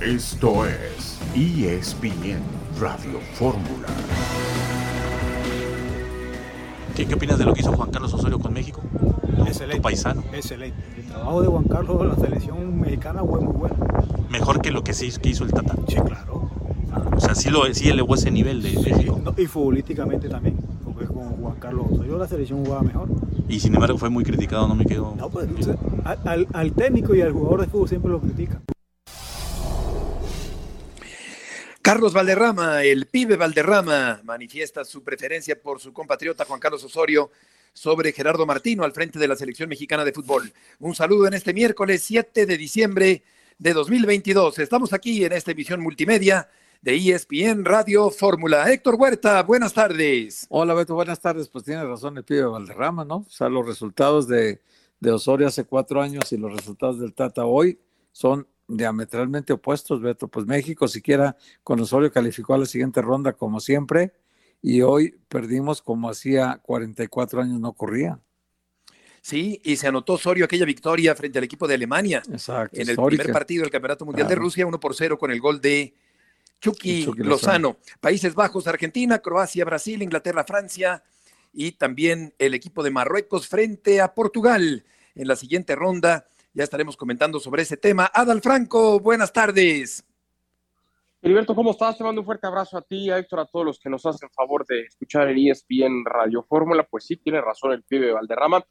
Esto es ESPN Radio Fórmula. ¿Qué, ¿Qué opinas de lo que hizo Juan Carlos Osorio con México? Tu, Excelente. tu paisano. Excelente. El trabajo de Juan Carlos en la selección mexicana fue muy bueno. Mejor que lo que, se hizo, que hizo el Tata. Sí, claro. O sea, sí, lo, sí elevó ese nivel de México. No, y futbolísticamente también, porque con Juan Carlos Osorio la selección jugaba mejor. Y sin embargo fue muy criticado, no me quedo. No, pues, usted- al, al- al técnico y al jugador de fútbol siempre lo critican. Carlos Valderrama, el pibe Valderrama, manifiesta su preferencia por su compatriota Juan Carlos Osorio sobre Gerardo Martino al frente de la selección mexicana de fútbol. Un saludo en este miércoles 7 de diciembre de 2022. Estamos aquí en esta emisión multimedia de ESPN Radio Fórmula. Héctor Huerta, buenas tardes. Hola Beto, buenas tardes. Pues tiene razón el pibe Valderrama, ¿no? O sea, los resultados de, de Osorio hace cuatro años y los resultados del Tata hoy son diametralmente opuestos, Beto. Pues México siquiera con Osorio calificó a la siguiente ronda como siempre y hoy perdimos como hacía 44 años no ocurría. Sí, y se anotó Osorio aquella victoria frente al equipo de Alemania Exacto. en el histórica. primer partido del Campeonato Mundial de. Rusia, 1 por 0 con el gol de Chucky, Chucky Lozano. Lozano. Países Bajos, Argentina, Croacia, Brasil, Inglaterra, Francia y también el equipo de Marruecos frente a Portugal. En la siguiente ronda ya estaremos comentando sobre ese tema. Adal Franco, buenas tardes. Heriberto, ¿cómo estás? Te mando un fuerte abrazo a ti, a Héctor, a todos los que nos hacen favor de escuchar en ESPN Radio Fórmula. Pues sí, tiene razón el pibe Valderrama,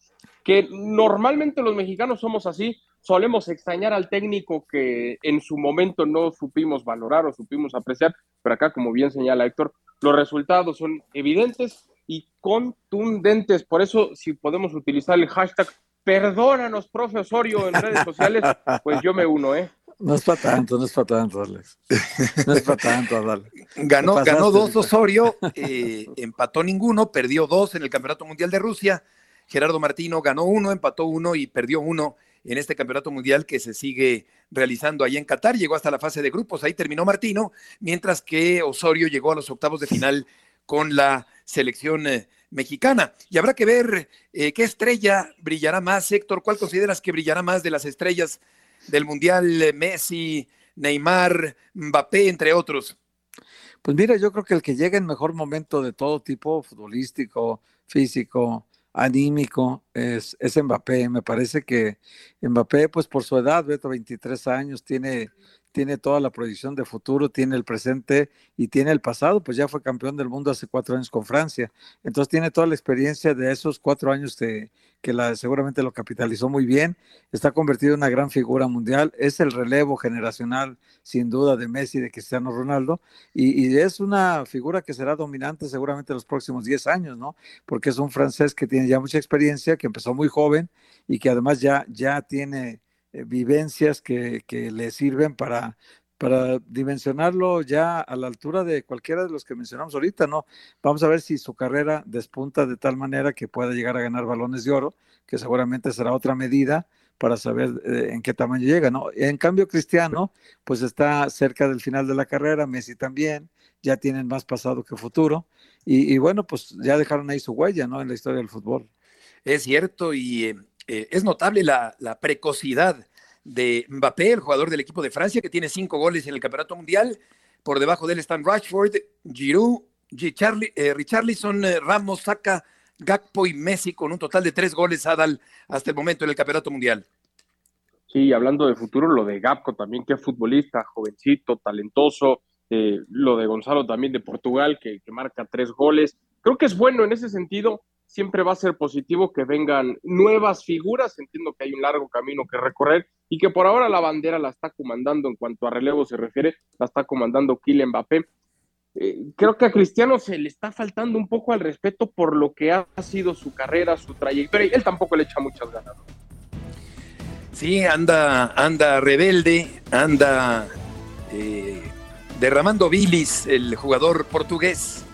que normalmente los mexicanos somos así, solemos extrañar al técnico que en su momento no supimos valorar o supimos apreciar, pero acá, como bien señala Héctor, los resultados son evidentes y contundentes. Por eso, si podemos utilizar el hashtag perdónanos, profe Osorio, en redes sociales, pues yo me uno, ¿eh? No es para tanto, no es para tanto, Alex. No es para tanto, Adal. Ganó, pasaste, ganó dos. Osorio, eh, empató ninguno, perdió dos en el Campeonato Mundial de Rusia. Gerardo Martino ganó uno, empató uno y perdió uno en este Campeonato Mundial que se sigue realizando ahí en Qatar. Llegó hasta la fase de grupos, ahí terminó Martino, mientras que Osorio llegó a los octavos de final con la selección eh, mexicana. Y habrá que ver eh, qué estrella brillará más, Héctor. ¿Cuál consideras que brillará más de las estrellas del Mundial? Eh, Messi, Neymar, Mbappé, entre otros. Pues mira, yo creo que el que llega en mejor momento de todo tipo, futbolístico, físico, anímico, es, es Mbappé. Me parece que Mbappé, pues por su edad, Beto, 23 años, tiene, tiene toda la proyección de futuro, tiene el presente y tiene el pasado, pues ya fue campeón del mundo hace cuatro años con Francia. Entonces tiene toda la experiencia de esos cuatro años que, que la, seguramente lo capitalizó muy bien. Está convertido en una gran figura mundial. Es el relevo generacional, sin duda, de Messi, de Cristiano Ronaldo. Y, y es una figura que será dominante seguramente en los próximos 10 años, ¿no? Porque es un francés que tiene ya mucha experiencia, que empezó muy joven y que además ya, ya tiene eh, vivencias que, que le sirven para, para dimensionarlo ya a la altura de cualquiera de los que mencionamos ahorita, ¿no? Vamos a ver si su carrera despunta de tal manera que pueda llegar a ganar balones de oro, que seguramente será otra medida para saber eh, en qué tamaño llega, ¿no? En cambio, Cristiano, pues está cerca del final de la carrera, Messi también, ya tienen más pasado que futuro, y, y bueno, pues ya dejaron ahí su huella, ¿no? En la historia del fútbol. Es cierto, y eh, es notable la, precocidad de Mbappé, el jugador del equipo de Francia, que tiene cinco goles en el Campeonato Mundial. Por debajo de él están Rashford, Giroud, eh, Richarlison, eh, Ramos, Saka, Gakpo y Messi, con un total de tres goles Adal hasta el momento en el Campeonato Mundial. Sí, hablando de futuro, lo de Gapco también, que futbolista, jovencito, talentoso. Eh, lo de Gonzalo también de Portugal, que marca tres goles. Creo que es bueno en ese sentido siempre va a ser positivo que vengan nuevas figuras. Entiendo que hay un largo camino que recorrer y que por ahora la bandera la está comandando en cuanto a relevo se refiere, la está comandando Kylian Mbappé. Eh, creo que a Cristiano se le está faltando un poco al respeto por lo que ha sido su carrera, su trayectoria, y él tampoco le echa muchas ganas. Sí, anda, anda rebelde, anda eh, derramando bilis el jugador portugués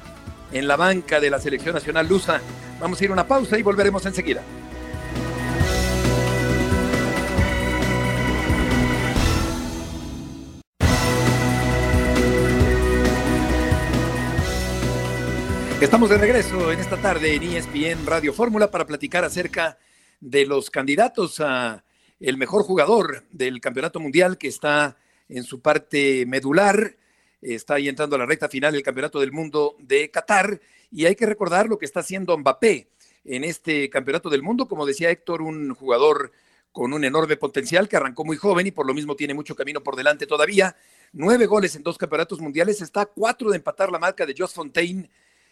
en la banca de la selección nacional lusa. Vamos a ir a una pausa y volveremos enseguida. Estamos de regreso en esta tarde en ESPN Radio Fórmula para platicar acerca de los candidatos a el mejor jugador del campeonato mundial que está en su parte medular, está ahí entrando a la recta final del campeonato del mundo de Qatar y hay que recordar lo que está haciendo Mbappé en este campeonato del mundo, como decía Héctor, un jugador con un enorme potencial que arrancó muy joven y por lo mismo tiene mucho camino por delante todavía. Nueve goles en dos campeonatos mundiales, está a cuatro de empatar la marca de Jos Fontaine,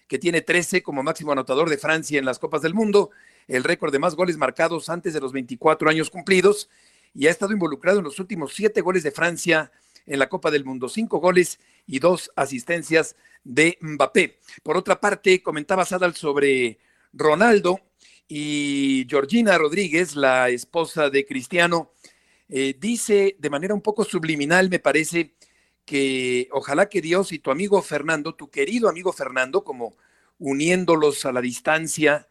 que tiene 13 como máximo anotador de Francia en las Copas del Mundo. El récord de más goles marcados antes de los 24 años cumplidos. Y ha estado involucrado en los últimos siete goles de Francia en la Copa del Mundo, cinco goles y dos asistencias de Mbappé. Por otra parte, comentaba Sadal sobre Ronaldo y Georgina Rodríguez, la esposa de Cristiano, eh, dice de manera un poco subliminal, me parece, que ojalá que Dios y tu amigo Fernando, tu querido amigo Fernando, como uniéndolos a la distancia,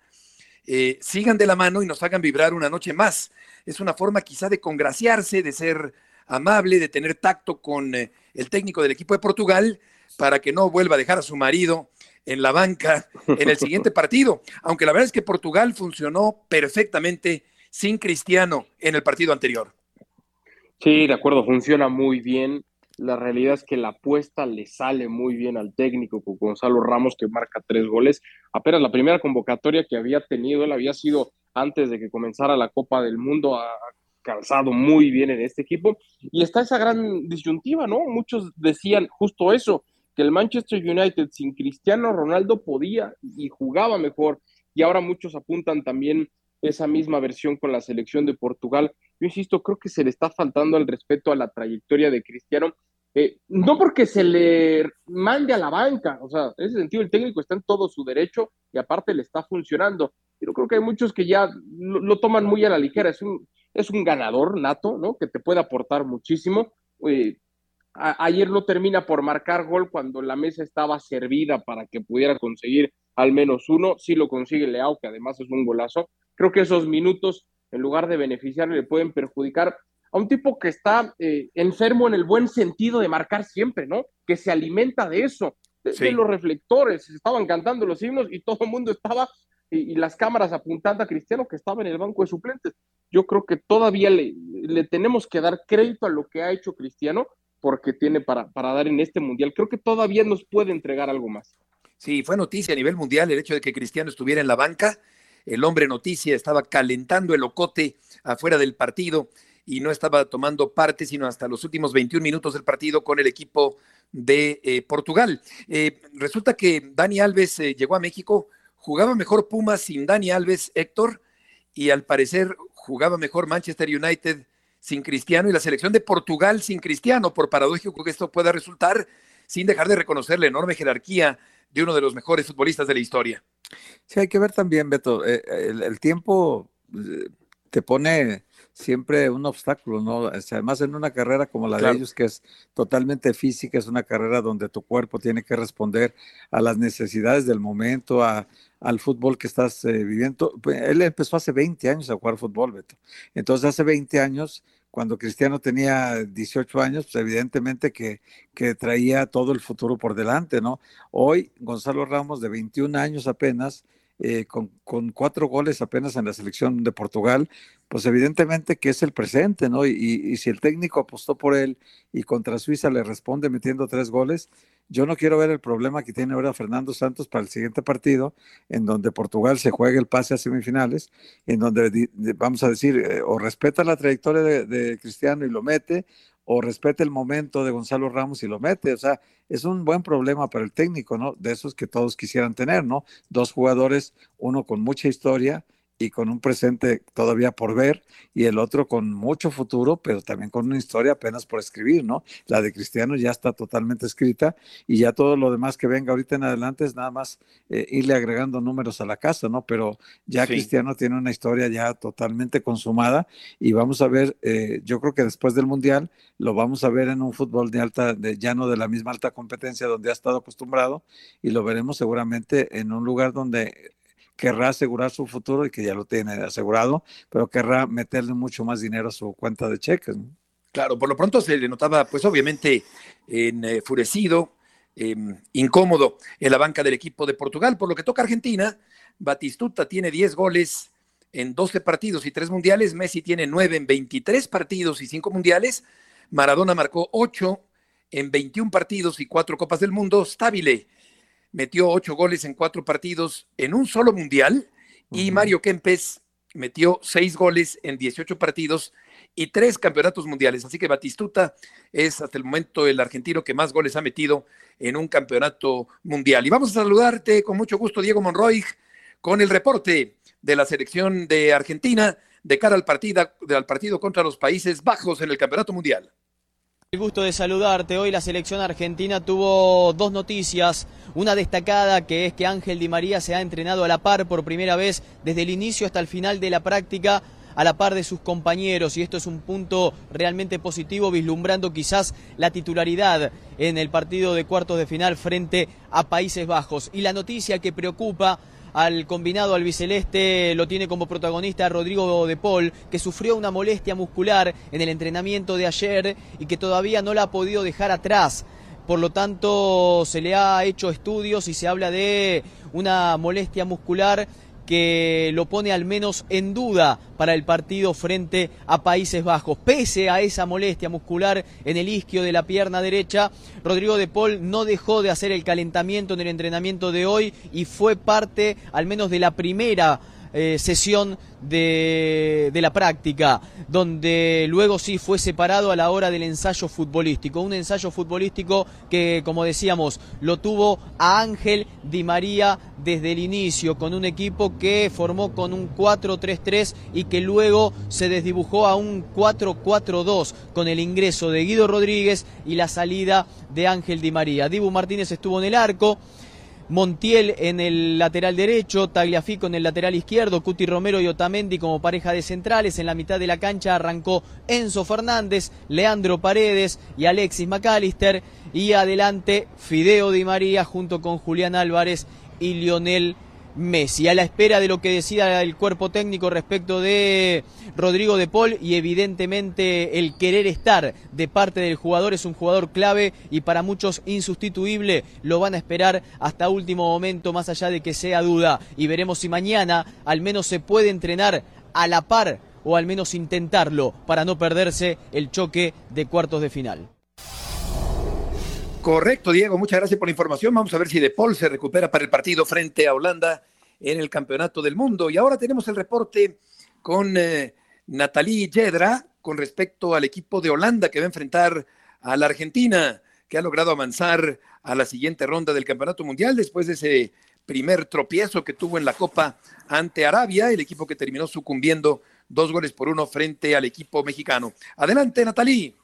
eh, sigan de la mano y nos hagan vibrar una noche más. Es una forma quizá de congraciarse, de ser amable, de tener tacto con eh, el técnico del equipo de Portugal para que no vuelva a dejar a su marido en la banca en el siguiente partido. Aunque la verdad es que Portugal funcionó perfectamente sin Cristiano en el partido anterior. Sí, de acuerdo, funciona muy bien. La realidad es que la apuesta le sale muy bien al técnico con Gonzalo Ramos, que marca tres goles. Apenas la primera convocatoria que había tenido, él había sido antes de que comenzara la Copa del Mundo, ha calzado muy bien en este equipo. Y está esa gran disyuntiva, ¿no? Muchos decían justo eso, que el Manchester United sin Cristiano Ronaldo podía y jugaba mejor. Y ahora muchos apuntan también esa misma versión con la selección de Portugal. Yo insisto, creo que se le está faltando el respeto a la trayectoria de Cristiano eh, no porque se le mande a la banca, o sea, en ese sentido el técnico está en todo su derecho y aparte le está funcionando. Pero creo que hay muchos que ya lo, toman muy a la ligera, es un, es un ganador nato, ¿no? Que te puede aportar muchísimo. Eh, ayer no termina por marcar gol cuando la mesa estaba servida para que pudiera conseguir al menos uno, sí lo consigue Leao, que además es un golazo. Creo que esos minutos, en lugar de beneficiarle, le pueden perjudicar a un tipo que está eh, enfermo en el buen sentido de marcar siempre, ¿no? Que se alimenta de eso, de, los reflectores, estaban cantando los himnos y todo el mundo estaba, y, las cámaras apuntando a Cristiano que estaba en el banco de suplentes. Yo creo que todavía le, le tenemos que dar crédito a lo que ha hecho Cristiano porque tiene para, para dar en este mundial. Creo que todavía nos puede entregar algo más. Sí, fue noticia a nivel mundial el hecho de que Cristiano estuviera en la banca. El hombre noticia estaba calentando el ocote afuera del partido y no estaba tomando parte sino hasta los últimos 21 minutos del partido con el equipo de eh, Portugal. Eh, resulta que Dani Alves eh, llegó a México, jugaba mejor Pumas sin Dani Alves, Héctor, y al parecer jugaba mejor Manchester United sin Cristiano y la selección de Portugal sin Cristiano, por paradójico que esto pueda resultar, sin dejar de reconocer la enorme jerarquía de uno de los mejores futbolistas de la historia. Sí, hay que ver también, Beto, el tiempo te pone siempre un obstáculo, ¿no? Además, en una carrera como la de ellos, que es totalmente física, es una carrera donde tu cuerpo tiene que responder a las necesidades del momento, a, al fútbol que estás eh, viviendo. Pues, él empezó hace 20 años a jugar fútbol, Beto. Entonces, hace 20 años, cuando Cristiano tenía 18 años, pues evidentemente que, que traía todo el futuro por delante, ¿no? Hoy, Gonzalo Ramos, de 21 años apenas, eh, con, cuatro goles apenas en la selección de Portugal, pues evidentemente que es el presente, ¿no? Y, y, si el técnico apostó por él y contra Suiza le responde metiendo tres goles, yo no quiero ver el problema que tiene ahora Fernando Santos para el siguiente partido, en donde Portugal se juegue el pase a semifinales, en donde vamos a decir, eh, o respeta la trayectoria de, de Cristiano y lo mete, o respete el momento de Gonzalo Ramos y lo mete. O sea, es un buen problema para el técnico, ¿no? De esos que todos quisieran tener, ¿no? Dos jugadores, uno con mucha historia y con un presente todavía por ver, y el otro con mucho futuro, pero también con una historia apenas por escribir, ¿no? La de Cristiano ya está totalmente escrita y ya todo lo demás que venga ahorita en adelante es nada más eh, irle agregando números a la casa, ¿no? Pero ya Cristiano tiene una historia ya totalmente consumada y vamos a ver, eh, yo creo que después del Mundial lo vamos a ver en un fútbol de alta, de, ya no de la misma alta competencia donde ha estado acostumbrado y lo veremos seguramente en un lugar donde querrá asegurar su futuro y que ya lo tiene asegurado, pero querrá meterle mucho más dinero a su cuenta de cheques. Claro, por lo pronto se le notaba, pues obviamente, enfurecido, em, incómodo en la banca del equipo de Portugal. Por lo que toca Argentina, Batistuta tiene 10 goles en 12 partidos y 3 mundiales, Messi tiene 9 en 23 partidos y 5 mundiales, Maradona marcó 8 en 21 partidos y 4 Copas del Mundo, Stabile metió 8 goles en 4 partidos en un solo mundial y Mario Kempes metió 6 goles en 18 partidos y 3 campeonatos mundiales. Así que Batistuta es hasta el momento el argentino que más goles ha metido en un campeonato mundial. Y vamos a saludarte con mucho gusto, Diego Monroy, con el reporte de la selección de Argentina de cara al partido, al partido contra los Países Bajos en el Campeonato Mundial. El gusto de saludarte. Hoy la selección argentina tuvo dos noticias. Una destacada que es que Ángel Di María se ha entrenado a la par por primera vez desde el inicio hasta el final de la práctica a la par de sus compañeros y esto es un punto realmente positivo vislumbrando quizás la titularidad en el partido de cuartos de final frente a Países Bajos. Y la noticia que preocupa al combinado albiceleste lo tiene como protagonista Rodrigo de Paul, que sufrió una molestia muscular en el entrenamiento de ayer y que todavía no la ha podido dejar atrás. Por lo tanto, se le ha hecho estudios y se habla de una molestia muscular que lo pone al menos en duda para el partido frente a Países Bajos. Pese a esa molestia muscular en el isquio de la pierna derecha, Rodrigo de Paul no dejó de hacer el calentamiento en el entrenamiento de hoy y fue parte al menos de la primera eh, sesión de, de, la práctica, donde luego sí fue separado a la hora del ensayo futbolístico. Un ensayo futbolístico que, como decíamos, lo tuvo a Ángel Di María desde el inicio, con un equipo que formó con un 4-3-3 y que luego se desdibujó a un 4-4-2 con el ingreso de Guido Rodríguez y la salida de Ángel Di María. Dibu Martínez estuvo en el arco. Montiel en el lateral derecho, Tagliafico en el lateral izquierdo, Cuti Romero y Otamendi como pareja de centrales. En la mitad de la cancha arrancó Enzo Fernández, Leandro Paredes y Alexis McAllister. Y adelante Fideo Di María junto con Julián Álvarez y Lionel Messi, a la espera de lo que decida el cuerpo técnico respecto de Rodrigo de Paul y evidentemente el querer estar de parte del jugador es un jugador clave y para muchos insustituible, lo van a esperar hasta último momento más allá de que sea duda y veremos si mañana al menos se puede entrenar a la par o al menos intentarlo para no perderse el choque de cuartos de final. Correcto, Diego, muchas gracias por la información. Vamos a ver si De Paul se recupera para el partido frente a Holanda en el Campeonato del Mundo. Y ahora tenemos el reporte con eh, Natalie Yedra con respecto al equipo de Holanda que va a enfrentar a la Argentina, que ha logrado avanzar a la siguiente ronda del Campeonato Mundial después de ese primer tropiezo que tuvo en la Copa ante Arabia, el equipo que terminó sucumbiendo dos goles por uno frente al equipo mexicano. Adelante, Natalie.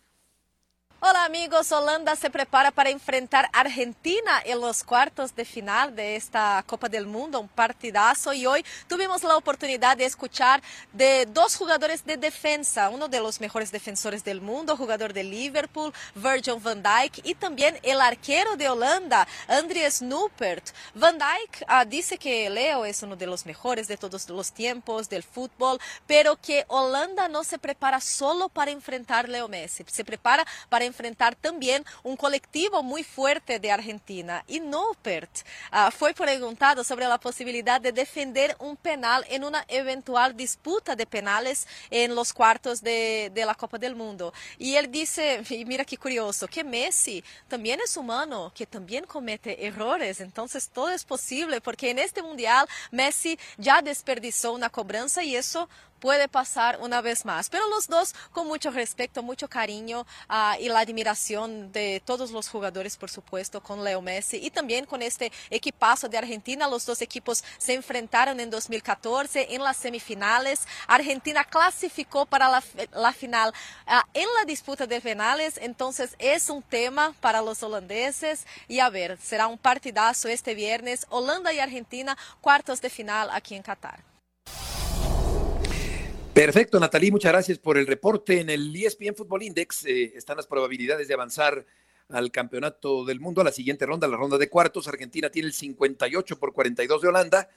Hola amigos, Holanda se prepara para enfrentar Argentina en los cuartos de final de esta Copa del Mundo, un partidazo y hoy tuvimos la oportunidad de escuchar de dos jugadores de defensa, uno de los mejores defensores del mundo, jugador de Liverpool, Virgil van Dijk y también el arquero de Holanda, Andries Noppert. Van Dijk dice que Leo es uno de los mejores de todos los tiempos del fútbol, pero que Holanda no se prepara solo para enfrentar Leo Messi, se prepara para enfrentar también un colectivo muy fuerte de Argentina. Y Noppert uh, fue preguntado sobre la posibilidad de defender un penal en una eventual disputa de penales en los cuartos de, de la Copa del Mundo. Y él dice, y mira qué curioso, que Messi también es humano, que también comete errores. Entonces todo es posible porque en este mundial Messi ya desperdiciou una cobranza y eso puede pasar una vez más. Pero los dos con mucho respeto, mucho cariño uh, y la admiración de todos los jugadores, por supuesto, con Leo Messi y también con este equipazo de Argentina. Los dos equipos se enfrentaron en 2014 en las semifinales. Argentina clasificó para la, la final uh, en la disputa de penales, entonces es un tema para los holandeses y a ver, será un partidazo este viernes, Holanda y Argentina, cuartos de final aquí en Qatar. Perfecto, Natalie, muchas gracias por el reporte. En el ESPN Football Index eh, están las probabilidades de avanzar al campeonato del mundo a la siguiente ronda, la ronda de cuartos. Argentina tiene el 58 por 42 de Holanda,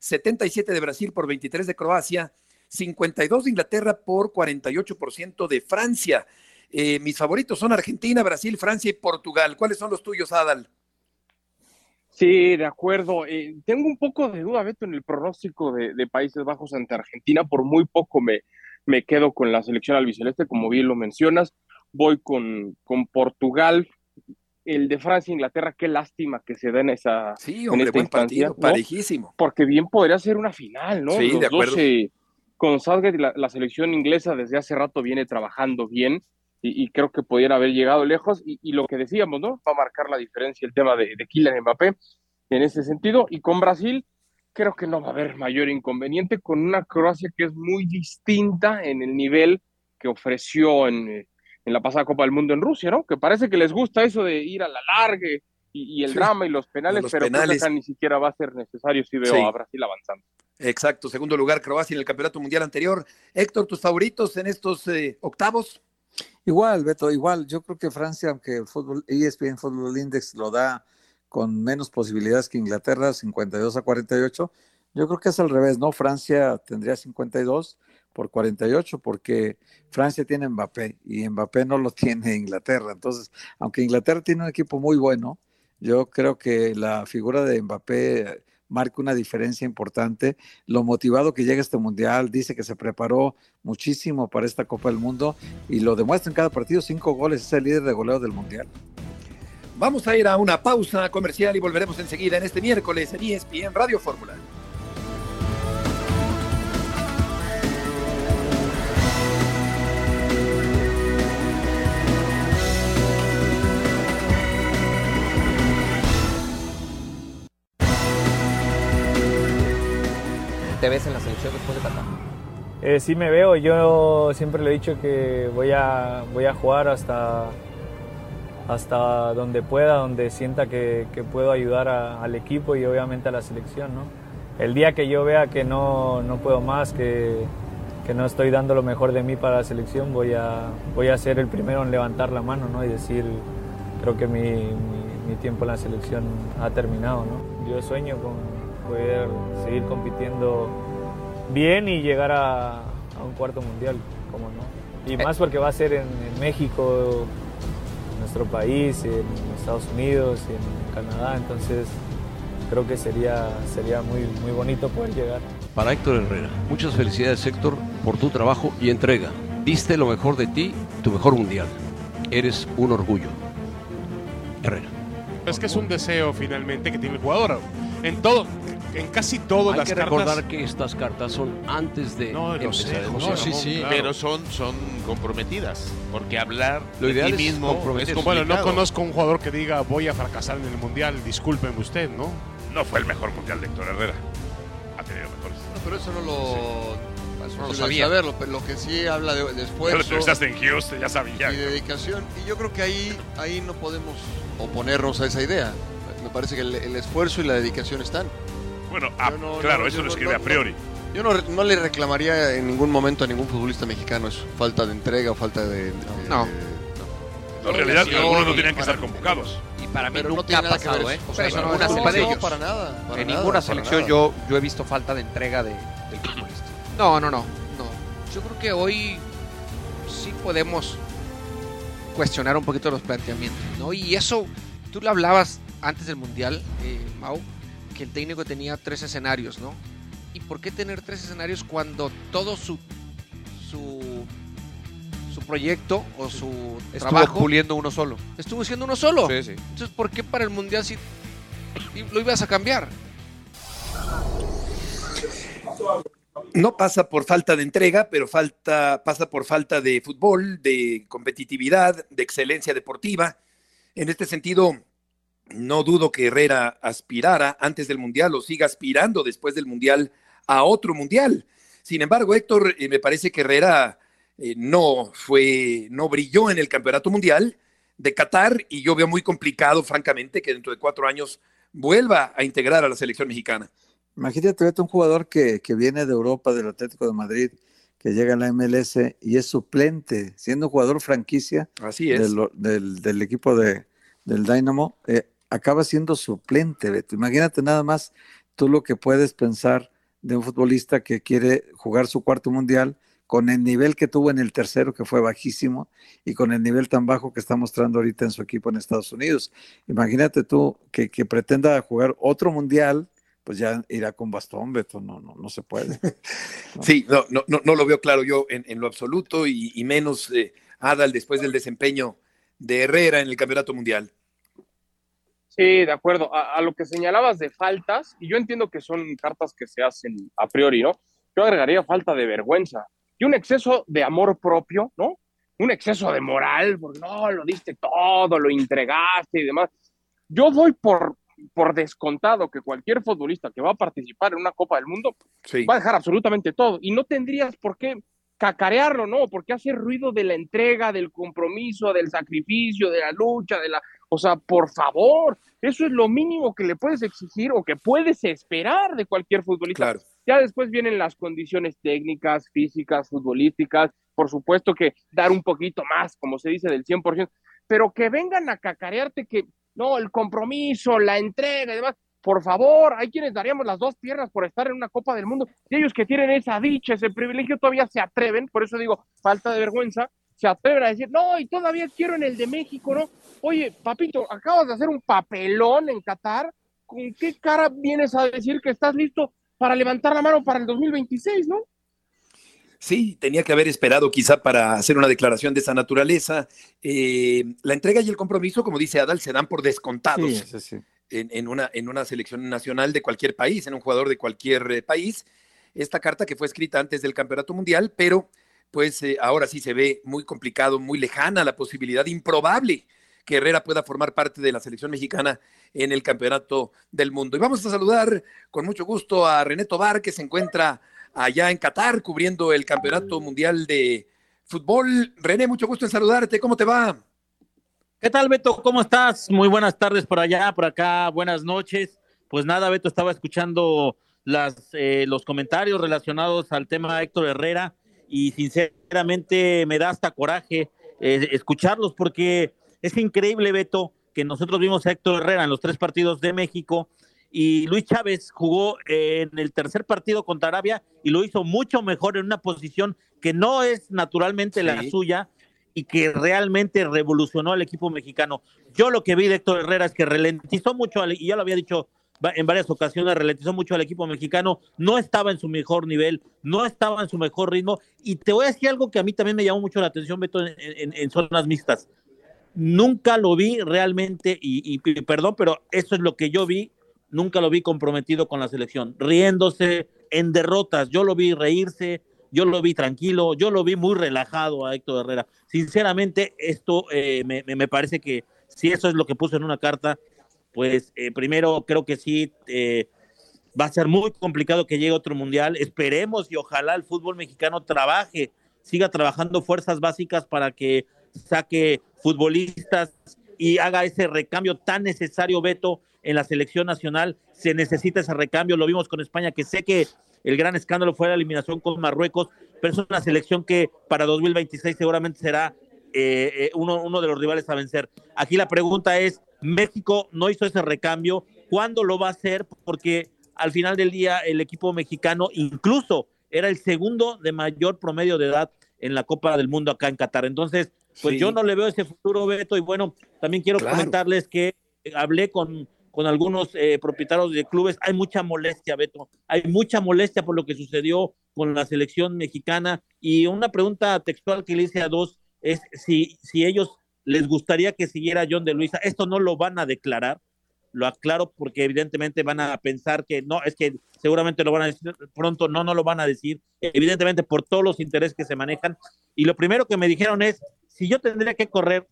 77 de Brasil por 23 de Croacia, 52 de Inglaterra por 48% de Francia. Eh, mis favoritos son Argentina, Brasil, Francia y Portugal. ¿Cuáles son los tuyos, Adal? Sí, de acuerdo. Eh, tengo un poco de duda, Beto, en el pronóstico de, Países Bajos ante Argentina. Por muy poco me, me quedo con la selección albiceleste, como bien lo mencionas. Voy con, con Portugal. El de Francia e Inglaterra, qué lástima que se den esa. Sí, hombre, buen partido, parejísimo. Porque bien podría ser una final, ¿no? Sí, de acuerdo. con Southgate, la, la selección inglesa desde hace rato viene trabajando bien y, creo que pudiera haber llegado lejos. Y, lo que decíamos, ¿no? Va a marcar la diferencia el tema de, de Kylian Mbappé en ese sentido. Y con Brasil, creo que no va a haber mayor inconveniente con una Croacia que es muy distinta en el nivel que ofreció en, en la pasada Copa del Mundo en Rusia, ¿no? Que parece que les gusta eso de ir a la larga y, el drama y los penales, pero penales. ni siquiera va a ser necesario si veo a Brasil avanzando. Exacto, segundo lugar Croacia en el Campeonato Mundial anterior. Héctor, ¿tus favoritos en estos eh, octavos? Igual, Beto, igual. Yo creo que Francia, aunque el fútbol, ESPN Fútbol Index lo da con menos posibilidades que Inglaterra, 52 a 48, yo creo que es al revés, ¿no? Francia tendría 52 por 48 porque Francia tiene Mbappé y Mbappé no lo tiene Inglaterra. Entonces, aunque Inglaterra tiene un equipo muy bueno, yo creo que la figura de Mbappé marca una diferencia importante. Lo motivado que llega este mundial, dice que se preparó muchísimo para esta Copa del Mundo y lo demuestra en cada partido, cinco goles, es el líder de goleo del mundial. Vamos a ir a una pausa comercial y volveremos enseguida en este miércoles en ESPN Radio Fórmula. Eh, sí me veo, yo siempre le he dicho que voy a, voy a jugar hasta, hasta donde pueda, donde sienta que, puedo ayudar al equipo y obviamente a la selección. ¿no? El día que yo vea que no, no puedo más, que, que, no estoy dando lo mejor de mí para la selección, voy a, voy a ser el primero en levantar la mano ¿no? y decir, creo que mi, mi, mi tiempo en la selección ha terminado. ¿no? Yo sueño con poder seguir compitiendo bien y llegar a, un cuarto mundial, como no. Y eh. más porque va a ser en, México, en nuestro país, en Estados Unidos, en Canadá, entonces creo que sería, sería muy, muy bonito poder llegar. Para Héctor Herrera, muchas felicidades Héctor por tu trabajo y entrega. Diste lo mejor de ti, tu mejor mundial. Eres un orgullo. Herrera. Es que es un deseo finalmente que tiene el jugador. En todo, en casi todas Hay las que cartas. recordar que estas cartas son antes de no, empezar sé, no, sí, sí, pero son, son comprometidas. Porque hablar Lo ideal de ti es mismo es. Bueno, no conozco un jugador que diga voy a fracasar en el mundial. Discúlpeme usted, ¿no? No fue el mejor mundial de Héctor Herrera. Ha tenido mejores. No, pero eso no lo. Eso no lo Sí, sabía. pero lo que sí habla de, lo esfuerzo entrevistaste en Houston, ya sabía. y dedicación. Y yo creo que ahí, ahí no podemos oponernos a esa idea. Me parece que el, el esfuerzo y la dedicación están. Bueno, ah, Yo no- claro, no, eso lo no- escribe no- a priori. Yo no, no le reclamaría en ningún momento a ningún futbolista mexicano eso. Falta de entrega o falta de. de- No. de- En realidad, No, algunos no tenían que estar convocados. Y para mí Pero no nunca tiene ha nada que pasado, ver ¿eh? O sea, en Pero ninguna ellos. para nada, para en nada, ninguna selección yo, yo he visto falta de entrega de, del futbolista. No, no, no, no. Yo creo que hoy sí podemos cuestionar un poquito los planteamientos, ¿no? Y eso, tú lo hablabas antes del Mundial, eh, Mau, que el técnico tenía tres escenarios, ¿no? ¿Y por qué tener tres escenarios cuando todo su su, su proyecto o su Estuvo trabajo puliendo uno solo. estuvo siendo uno solo? Sí, sí. Entonces, ¿por qué para el Mundial si lo ibas a cambiar? No pasa por falta de entrega, pero falta, pasa por falta de fútbol, de competitividad, de excelencia deportiva. En este sentido, no dudo que Herrera aspirara antes del Mundial o siga aspirando después del Mundial a otro Mundial. Sin embargo, Héctor, eh, me parece que Herrera eh, no fue, no brilló en el Campeonato Mundial de Qatar y yo veo muy complicado, francamente, que dentro de cuatro años vuelva a integrar a la selección mexicana. Imagínate, un jugador que, que viene de Europa, del Atlético de Madrid, que llega a la MLS y es suplente, siendo jugador franquicia Así es. de lo- del, del equipo de, del Dynamo, eh, acaba siendo suplente, Beto. Imagínate nada más tú lo que puedes pensar de un futbolista que quiere jugar su cuarto mundial con el nivel que tuvo en el tercero, que fue bajísimo, y con el nivel tan bajo que está mostrando ahorita en su equipo en Estados Unidos. Imagínate tú que, que pretenda jugar otro mundial, pues ya irá con bastón, Beto, no, no, no se puede. Sí, no, no, no, no lo veo claro yo en, en lo absoluto y, y menos eh, Adal después del desempeño de Herrera en el Campeonato Mundial. Sí, de acuerdo. A, a, lo que señalabas de faltas, y yo entiendo que son cartas que se hacen a priori, ¿no? Yo agregaría falta de vergüenza y un exceso de amor propio, ¿no? Un exceso de moral, porque no, lo diste todo, lo entregaste y demás. Yo doy por, por descontado que cualquier futbolista que va a participar en una Copa del Mundo sí. va a dejar absolutamente todo y no tendrías por qué cacarearlo, ¿no? Porque hace ruido de la entrega, del compromiso, del sacrificio, de la lucha, de la... O sea, por favor, eso es lo mínimo que le puedes exigir o que puedes esperar de cualquier futbolista. Claro. Ya después vienen las condiciones técnicas, físicas, futbolísticas, por supuesto que dar un poquito más, como se dice, del 100%, pero que vengan a cacarearte que, no, el compromiso, la entrega y demás, por favor, hay quienes daríamos las dos piernas por estar en una Copa del Mundo, y ellos que tienen esa dicha, ese privilegio, todavía se atreven, por eso digo, falta de vergüenza, se atreven a decir, no, y todavía quiero en el de México, ¿no? Oye, papito, acabas de hacer un papelón en Qatar, ¿con qué cara vienes a decir que estás listo para levantar la mano para el 2026, ¿no? Sí, tenía que haber esperado quizá para hacer una declaración de esa naturaleza. Eh, la entrega y el compromiso, como dice Adal, se dan por descontados. Sí, sí, sí. En, una, en una selección nacional de cualquier país, en un jugador de cualquier eh, país. Esta carta que fue escrita antes del Campeonato Mundial, pero pues eh, ahora sí se ve muy complicado, muy lejana la posibilidad improbable que Herrera pueda formar parte de la selección mexicana en el Campeonato del Mundo. Y vamos a saludar con mucho gusto a René Tobar, que se encuentra allá en Qatar cubriendo el Campeonato Mundial de Fútbol. René, mucho gusto en saludarte. ¿Cómo te va? ¿Qué tal, Beto? ¿Cómo estás? Muy buenas tardes por allá, por acá, buenas noches. Pues nada, Beto, estaba escuchando las, eh, los comentarios relacionados al tema de Héctor Herrera y sinceramente me da hasta coraje eh, escucharlos porque es increíble, Beto, que nosotros vimos a Héctor Herrera en los tres partidos de México y Luis Chávez jugó en el tercer partido contra Arabia y lo hizo mucho mejor en una posición que no es naturalmente sí. la suya y que realmente revolucionó al equipo mexicano. Yo lo que vi de Héctor Herrera es que ralentizó mucho, y ya lo había dicho en varias ocasiones, ralentizó mucho al equipo mexicano, no estaba en su mejor nivel, no estaba en su mejor ritmo, y te voy a decir algo que a mí también me llamó mucho la atención, Beto, en, en, en zonas mixtas. Nunca lo vi realmente, y, y perdón, pero eso es lo que yo vi, nunca lo vi comprometido con la selección, riéndose en derrotas, yo lo vi reírse, yo lo vi tranquilo, yo lo vi muy relajado a Héctor Herrera. Sinceramente, esto eh, me, parece que si eso es lo que puso en una carta, pues eh, primero creo que sí eh, va a ser muy complicado que llegue otro mundial. Esperemos y ojalá el fútbol mexicano trabaje, siga trabajando fuerzas básicas para que saque futbolistas y haga ese recambio tan necesario, Beto, en la selección nacional. Se necesita ese recambio, lo vimos con España, que sé que el gran escándalo fue la eliminación con Marruecos, pero es una selección que para 2026 seguramente será eh, uno, uno de los rivales a vencer. Aquí la pregunta es, México no hizo ese recambio, ¿cuándo lo va a hacer? Porque al final del día el equipo mexicano incluso era el segundo de mayor promedio de edad en la Copa del Mundo acá en Qatar. Entonces, pues sí. yo no le veo ese futuro, Beto, y bueno, también quiero claro. comentarles que hablé con con algunos eh, propietarios de clubes. Hay mucha molestia, Beto. Hay mucha molestia por lo que sucedió con la selección mexicana. Y una pregunta textual que le hice a dos es si, si ellos les gustaría que siguiera John de Luisa. Esto no lo van a declarar. Lo aclaro porque evidentemente van a pensar que no, es que seguramente lo van a decir pronto, no, no lo van a decir, evidentemente por todos los intereses que se manejan. Y lo primero que me dijeron es, si yo tendría que correr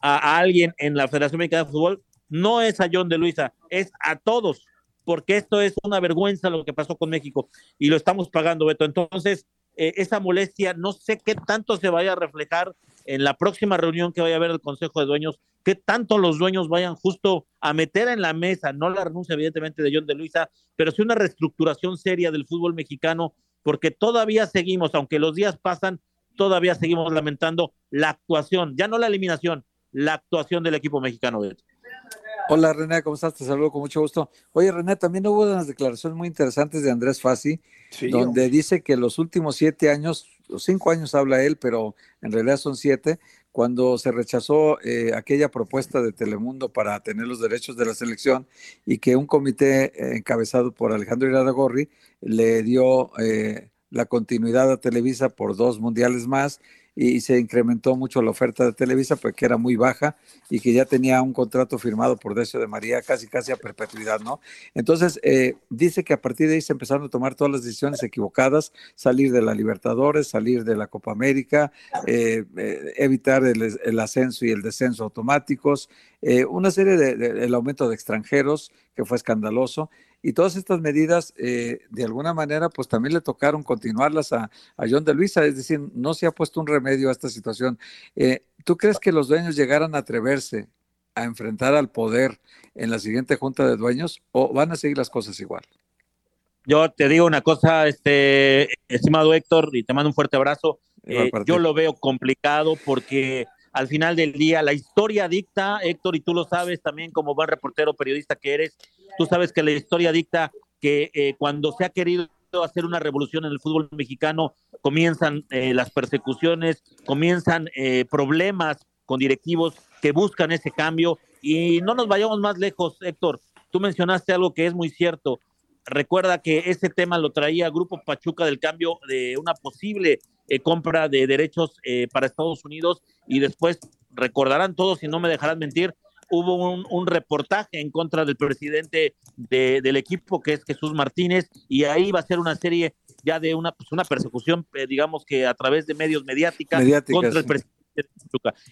a, a alguien en la Federación Mexicana de Fútbol, no es a John de Luisa, es a todos, porque esto es una vergüenza lo que pasó con México y lo estamos pagando, Beto. Entonces, eh, esa molestia, no sé qué tanto se vaya a reflejar en la próxima reunión que vaya a haber el Consejo de Dueños, qué tanto los dueños vayan justo a meter en la mesa, no la renuncia evidentemente de John de Luisa, pero sí una reestructuración seria del fútbol mexicano, porque todavía seguimos, aunque los días pasan, todavía seguimos lamentando la actuación, ya no la eliminación, la actuación del equipo mexicano. Beto. Hola René, ¿cómo estás? Te saludo con mucho gusto. Oye René, también hubo unas declaraciones muy interesantes de Andrés Fassi, Sí, donde hombre. dice que los últimos siete años, los cinco años habla él, pero en realidad son siete, cuando se rechazó eh, aquella propuesta de Telemundo para tener los derechos de la selección y que un comité eh, encabezado por Alejandro Iraragorri le dio eh, la continuidad a Televisa por dos mundiales más y se incrementó mucho la oferta de Televisa, pues que era muy baja y que ya tenía un contrato firmado por Decio de María casi casi a perpetuidad, ¿no? Entonces, eh, dice que a partir de ahí se empezaron a tomar todas las decisiones equivocadas, salir de la Libertadores, salir de la Copa América, eh, eh, evitar el, ascenso y el descenso automáticos, eh, una serie de- el aumento de extranjeros que fue escandaloso y todas estas medidas eh, de alguna manera pues también le tocaron continuarlas a, a John de Luisa, es decir, no se ha puesto un remedio a esta situación. Eh, ¿Tú crees que los dueños llegaran a atreverse a enfrentar al poder en la siguiente junta de dueños o van a seguir las cosas igual? Yo te digo una cosa, este, estimado Héctor, y te mando un fuerte abrazo. Eh, yo lo veo complicado porque al final del día la historia dicta, Héctor, y tú lo sabes también como buen reportero periodista que eres, tú sabes que la historia dicta que eh, cuando se ha querido hacer una revolución en el fútbol mexicano, comienzan eh, las persecuciones, comienzan eh, problemas con directivos que buscan ese cambio y no nos vayamos más lejos, Héctor. Tú mencionaste algo que es muy cierto. Recuerda que ese tema lo traía Grupo Pachuca del cambio de una posible eh, compra de derechos eh, para Estados Unidos y después recordarán todos, y no me dejarán mentir, hubo un, un reportaje en contra del presidente de- del equipo, que es Jesús Martínez, y ahí va a ser una serie ya de una, pues, una persecución, eh, digamos que a través de medios mediáticas Mediáticas, contra el presidente.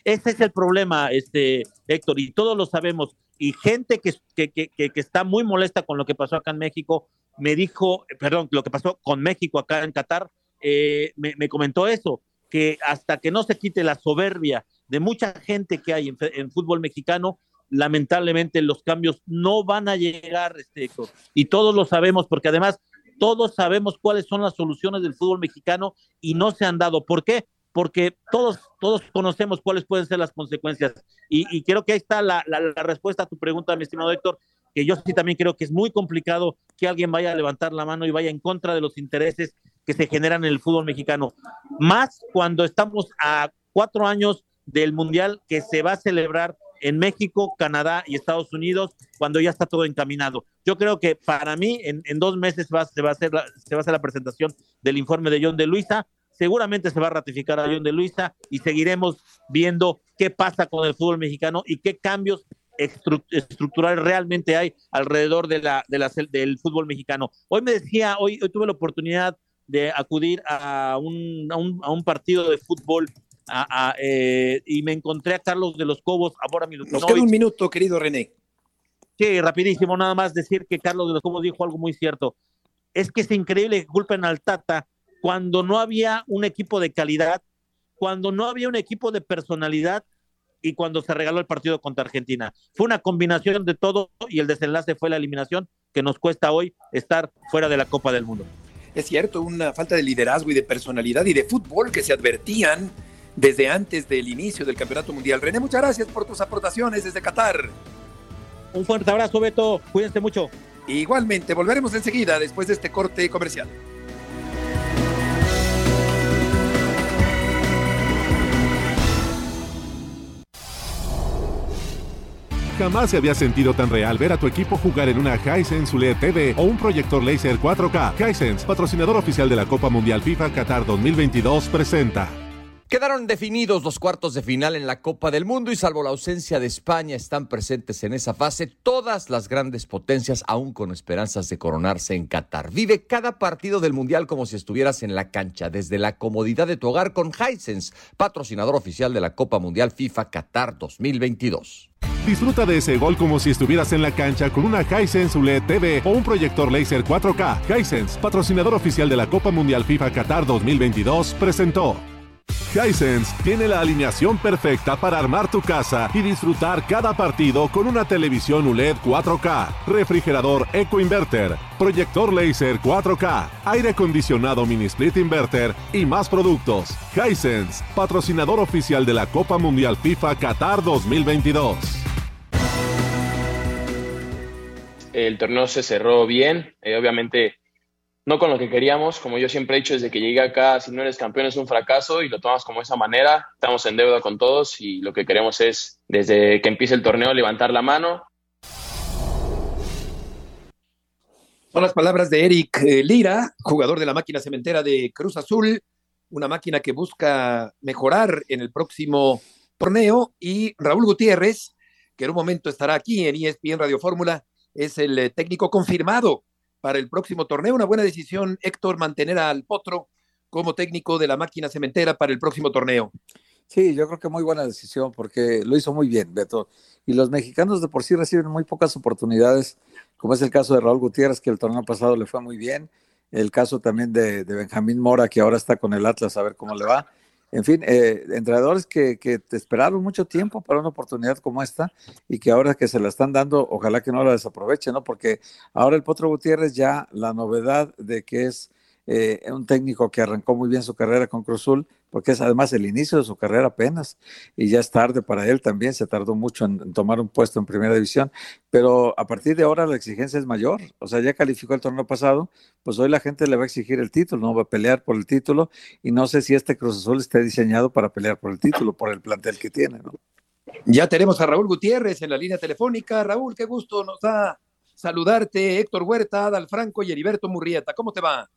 Ese es el problema, este Héctor, y todos lo sabemos. Y gente que, que, que, que- que está muy molesta con lo que pasó acá en México, me dijo, perdón, lo que pasó con México acá en Qatar, eh, me, me comentó eso, que hasta que no se quite la soberbia de mucha gente que hay en, fútbol mexicano, lamentablemente los cambios no van a llegar, este. Y todos lo sabemos, porque además todos sabemos cuáles son las soluciones del fútbol mexicano y no se han dado. ¿Por qué? Porque todos, todos conocemos cuáles pueden ser las consecuencias. Y, y creo que ahí está la, la- la respuesta a tu pregunta, mi estimado Héctor, que yo sí también creo que es muy complicado que alguien vaya a levantar la mano y vaya en contra de los intereses que se generan en el fútbol mexicano. Más cuando estamos a cuatro años del Mundial que se va a celebrar en México, Canadá y Estados Unidos, cuando ya está todo encaminado. Yo creo que para mí, en, en dos meses va, se, va a hacer la, se va a hacer la presentación del informe de John de Luisa. Seguramente se va a ratificar a John de Luisa y seguiremos viendo qué pasa con el fútbol mexicano y qué cambios estru- estructurales realmente hay alrededor de la, de la, del fútbol mexicano. Hoy me decía, hoy, hoy tuve la oportunidad de acudir a un, a un, a un partido de fútbol a- a, eh, y me encontré a Carlos de los Cobos, ahora Nos queda un minuto, querido René. Sí, rapidísimo, nada más decir que Carlos de los Cobos dijo algo muy cierto. Es que es increíble que culpen al Tata cuando no había un equipo de calidad, cuando no había un equipo de personalidad y cuando se regaló el partido contra Argentina. Fue una combinación de todo y el desenlace fue la eliminación que nos cuesta hoy estar fuera de la Copa del Mundo. Es cierto, una falta de liderazgo y de personalidad y de fútbol que se advertían desde antes del inicio del Campeonato Mundial. René, muchas gracias por tus aportaciones desde Qatar. Un fuerte abrazo, Beto. Cuídense mucho. Igualmente, volveremos enseguida después de este corte comercial. Jamás se había sentido tan real ver a tu equipo jugar en una Hisense OLED TV o un proyector láser 4K. Hisense, patrocinador oficial de la Copa Mundial FIFA Qatar 2022, presenta. Quedaron definidos los cuartos de final en la Copa del Mundo y salvo la ausencia de España están presentes en esa fase todas las grandes potencias aún con esperanzas de coronarse en Qatar. Vive cada partido del Mundial como si estuvieras en la cancha desde la comodidad de tu hogar con Hisense, patrocinador oficial de la Copa Mundial FIFA Qatar 2022. Disfruta de ese gol como si estuvieras en la cancha con una Hisense OLED TV o un proyector láser 4K. Hisense, patrocinador oficial de la Copa Mundial FIFA Qatar 2022, presentó. Hisense tiene la alineación perfecta para armar tu casa y disfrutar cada partido con una televisión OLED 4K, refrigerador Eco Inverter, proyector láser 4K, aire acondicionado mini split inverter y más productos. Hisense, patrocinador oficial de la Copa Mundial FIFA Qatar 2022. el torneo se cerró bien, eh, obviamente no con lo que queríamos, como yo siempre he dicho desde que llegué acá, si no eres campeón es un fracaso y lo tomamos como esa manera, estamos en deuda con todos y lo que queremos es desde que empiece el torneo levantar la mano. Son las palabras de Eric eh, Lira, jugador de la máquina cementera de Cruz Azul, una máquina que busca mejorar en el próximo torneo y Raúl Gutiérrez, que en un momento estará aquí en ESPN Radio Fórmula, es el técnico confirmado para el próximo torneo. Una buena decisión, Héctor, mantener al Potro como técnico de la máquina cementera para el próximo torneo. Sí, yo creo que muy buena decisión porque lo hizo muy bien, Beto. Y los mexicanos de por sí reciben muy pocas oportunidades, como es el caso de Raúl Gutiérrez, que el torneo pasado le fue muy bien. El caso también de, de Benjamín Mora, que ahora está con el Atlas, a ver cómo le va. En fin, eh, entrenadores que, que, te esperaron mucho tiempo para una oportunidad como esta y que ahora que se la están dando, ojalá que no la desaprovechen, ¿no? Porque ahora el Potro Gutiérrez ya la novedad de que es eh, un técnico que arrancó muy bien su carrera con Cruzul, porque es además el inicio de su carrera apenas, y ya es tarde para él también, se tardó mucho en, tomar un puesto en primera división, pero a partir de ahora la exigencia es mayor, o sea, ya calificó el torneo pasado, pues hoy la gente le va a exigir el título, no va a pelear por el título, y no sé si este Cruz Azul esté diseñado para pelear por el título, por el plantel que tiene, ¿no? Ya tenemos a Raúl Gutiérrez en la línea telefónica. Raúl, qué gusto nos da saludarte. Héctor Huerta, Adal Franco y Heriberto Murrieta. ¿Cómo te va?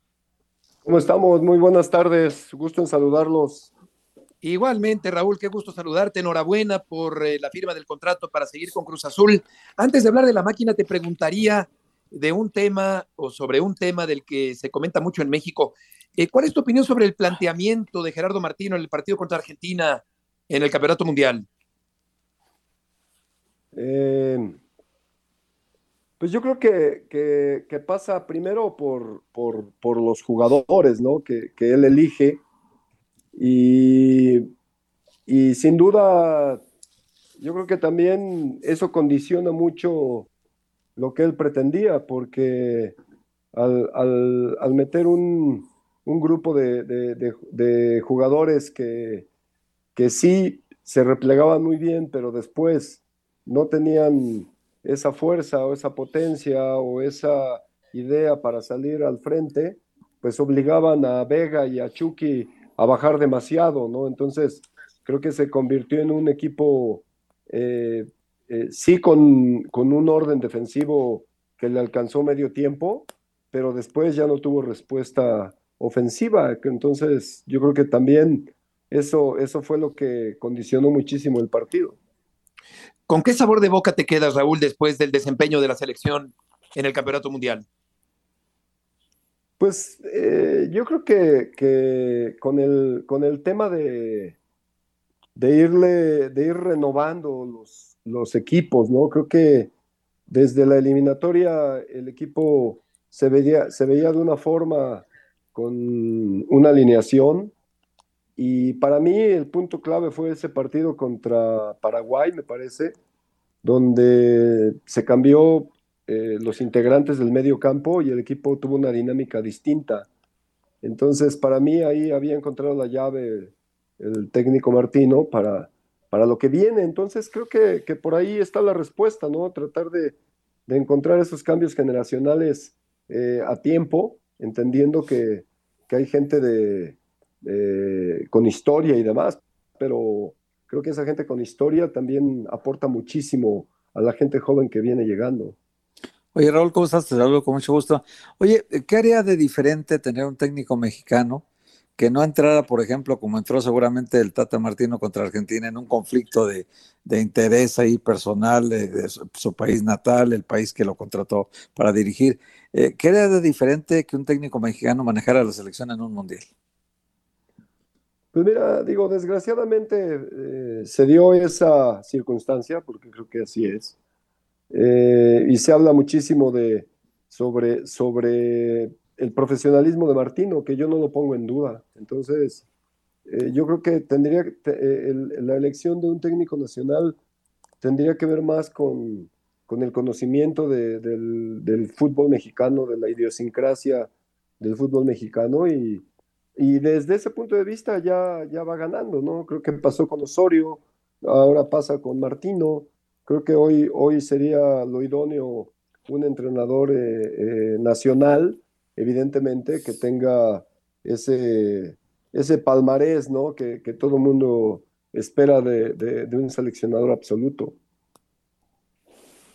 ¿Cómo estamos? Muy buenas tardes. Gusto en saludarlos. Igualmente, Raúl, qué gusto saludarte. Enhorabuena por eh, la firma del contrato para seguir con Cruz Azul. Antes de hablar de la máquina, te preguntaría de un tema o sobre un tema del que se comenta mucho en México. Eh, ¿Cuál es tu opinión sobre el planteamiento de Gerardo Martino en el partido contra Argentina en el Campeonato Mundial? Eh, pues yo creo que, que, pasa primero por, por, por, los jugadores, ¿no? Que, que él elige. Y, y, sin duda, yo creo que también eso condiciona mucho lo que él pretendía, porque al, al, al meter un, un grupo de, de, de, jugadores que, que sí se replegaban muy bien, pero después no tenían esa fuerza o esa potencia o esa idea para salir al frente, pues obligaban a Vega y a Chucky a bajar demasiado, ¿no? Entonces, creo que se convirtió en un equipo, eh, eh, sí con, con, un orden defensivo que le alcanzó medio tiempo, pero después ya no tuvo respuesta ofensiva. Entonces, yo creo que también eso, eso fue lo que condicionó muchísimo el partido. ¿Con qué sabor de boca te quedas, Raúl, después del desempeño de la selección en el Campeonato Mundial? Pues eh, yo creo que, con, el, con el tema de, de, irle, de ir renovando los, los equipos, ¿no? Creo que desde la eliminatoria el equipo se veía, se veía de una forma con una alineación y para mí el punto clave fue ese partido contra Paraguay, me parece, donde se cambió eh, los integrantes del medio campo y el equipo tuvo una dinámica distinta. Entonces, para mí ahí había encontrado la llave el técnico Martino para, para lo que viene. Entonces, creo que, que por ahí está la respuesta, ¿no? Tratar de, de encontrar esos cambios generacionales eh, a tiempo, entendiendo que, que hay gente de, eh, con historia y demás, pero creo que esa gente con historia también aporta muchísimo a la gente joven que viene llegando. Oye, Raúl, ¿cómo estás? Te saludo con mucho gusto. Oye, ¿qué haría de diferente tener un técnico mexicano que no entrara, por ejemplo, como entró seguramente el Tata Martino contra Argentina en un conflicto de, interés ahí personal de, su, país natal, el país que lo contrató para dirigir? Eh, ¿Qué haría de diferente que un técnico mexicano manejara la selección en un mundial? Pues mira, digo, desgraciadamente eh, se dio esa circunstancia, porque creo que así es, eh, y se habla muchísimo de, sobre, sobre el profesionalismo de Martino, que yo no lo pongo en duda. Entonces, eh, yo creo que tendría la elección de un técnico nacional tendría que ver más con, con el conocimiento del, del, fútbol mexicano, de la idiosincrasia del fútbol mexicano y, y desde ese punto de vista ya, ya va ganando, ¿no? Creo que pasó con Osorio, ahora pasa con Martino. Creo que hoy, hoy sería lo idóneo un entrenador eh, eh, nacional, evidentemente, que tenga ese, ese palmarés, ¿no? Que, que todo el mundo espera de, de, de un seleccionador absoluto.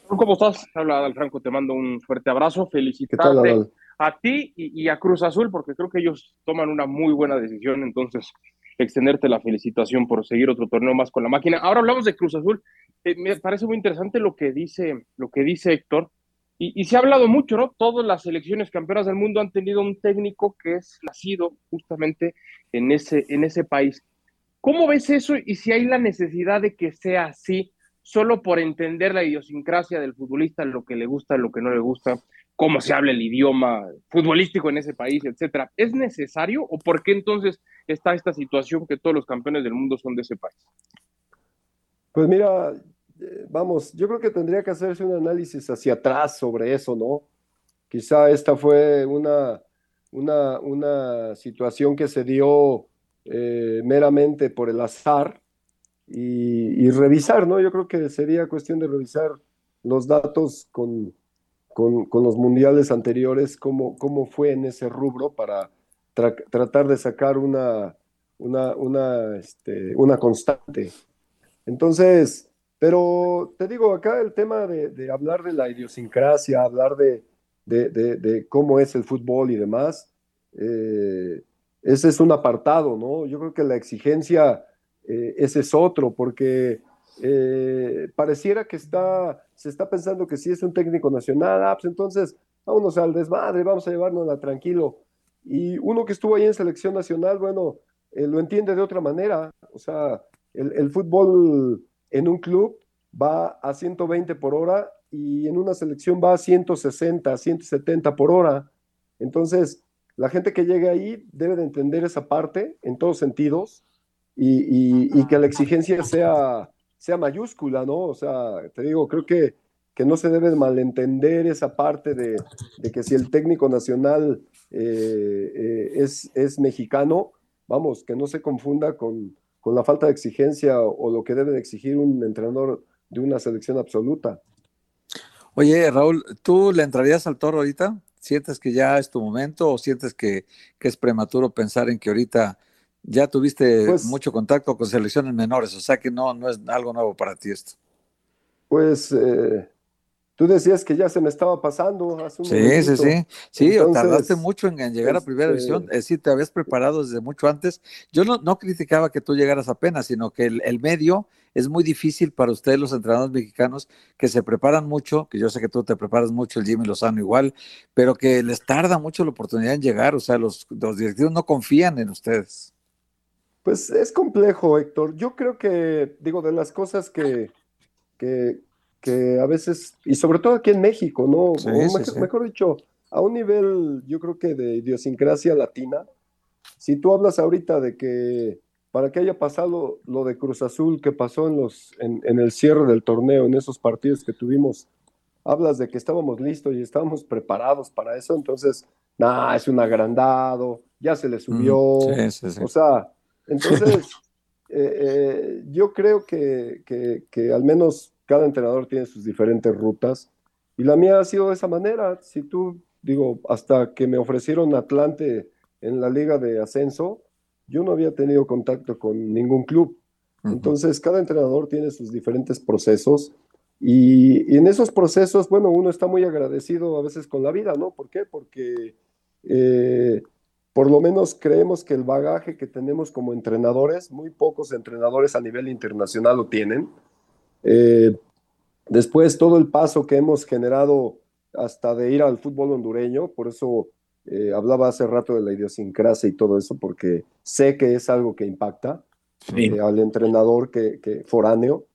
¿Cómo estás? Habla Franco, te mando un fuerte abrazo, felicitarte a ti y, a Cruz Azul, porque creo que ellos toman una muy buena decisión, entonces extenderte la felicitación por seguir otro torneo más con la máquina. Ahora hablamos de Cruz Azul, eh, me parece muy interesante lo que dice, lo que dice Héctor, y, y, se ha hablado mucho, ¿no? Todas las selecciones campeonas del mundo han tenido un técnico que es nacido justamente en ese, en ese país. ¿Cómo ves eso y si hay la necesidad de que sea así? solo por entender la idiosincrasia del futbolista, lo que le gusta, lo que no le gusta, cómo se habla el idioma futbolístico en ese país, etcétera. ¿Es necesario o por qué entonces está esta situación que todos los campeones del mundo son de ese país? Pues mira, eh, vamos, yo creo que tendría que hacerse un análisis hacia atrás sobre eso, ¿no? Quizá esta fue una, una, una situación que se dio eh, meramente por el azar, y, y, revisar, ¿no? Yo creo que sería cuestión de revisar los datos con, con, con los mundiales anteriores, cómo, cómo fue en ese rubro para tra tratar de sacar una, una, una, este, una constante. Entonces, pero te digo, acá el tema de, de hablar de la idiosincrasia, hablar de, de, de, cómo es el fútbol y demás, eh, ese es un apartado, ¿no? Yo creo que la exigencia eh, ese es otro, porque eh, pareciera que está, se está pensando que si es un técnico nacional, ah, pues entonces vámonos al desmadre, vamos a llevárnosla tranquilo. Y uno que estuvo ahí en selección nacional, bueno, eh, lo entiende de otra manera. O sea, el, el, fútbol en un club va a 120 por hora y en una selección va a 160, 170 por hora. Entonces, la gente que llegue ahí debe de entender esa parte en todos sentidos y, y, y, que la exigencia sea, sea mayúscula, ¿no? O sea, te digo, creo que, que no se debe malentender esa parte de, de que si el técnico nacional eh, eh, es, es mexicano, vamos, que no se confunda con, con la falta de exigencia o, lo que debe de exigir un entrenador de una selección absoluta. Oye, Raúl, ¿tú le entrarías al toro ahorita? ¿Sientes que ya es tu momento o sientes que, que es prematuro pensar en que ahorita ya tuviste pues, mucho contacto con selecciones menores, o sea que no, no es algo nuevo para ti esto. Pues eh, tú decías que ya se me estaba pasando hace un Sí, momentito. sí, sí. Sí, Entonces, tardaste mucho en, llegar este... a primera división. Es decir, te habías preparado desde mucho antes. Yo no, no criticaba que tú llegaras apenas, sino que el, el, medio es muy difícil para ustedes, los entrenadores mexicanos, que se preparan mucho, que yo sé que tú te preparas mucho, el Jimmy Lozano igual, pero que les tarda mucho la oportunidad en llegar. O sea, los, los directivos no confían en ustedes. Pues es complejo, Héctor. Yo creo que, digo, de las cosas que, que, que a veces, y sobre todo aquí en México, ¿no? Sí, o sí, mejor, sí. mejor, dicho, a un nivel, yo creo que de idiosincrasia latina, si tú hablas ahorita de que para que haya pasado lo de Cruz Azul que pasó en, los, en, en el cierre del torneo, en esos partidos que tuvimos, hablas de que estábamos listos y estábamos preparados para eso, entonces, nah, es un agrandado, ya se le subió, sí, sí, sí. o sea, entonces, eh, eh, yo creo que, que, que, al menos cada entrenador tiene sus diferentes rutas y la mía ha sido de esa manera. Si tú, digo, hasta que me ofrecieron Atlante en la liga de ascenso, yo no había tenido contacto con ningún club. Entonces, cada entrenador tiene sus diferentes procesos y, y, en esos procesos, bueno, uno está muy agradecido a veces con la vida, ¿no? ¿Por qué? Porque... Eh, por lo menos creemos que el bagaje que tenemos como entrenadores, muy pocos entrenadores a nivel internacional lo tienen. Eh, después, todo el paso que hemos generado hasta de ir al fútbol hondureño, por eso eh, hablaba hace rato de la idiosincrasia y todo eso, porque sé que es algo que impacta sí. eh, al entrenador que, que foráneo.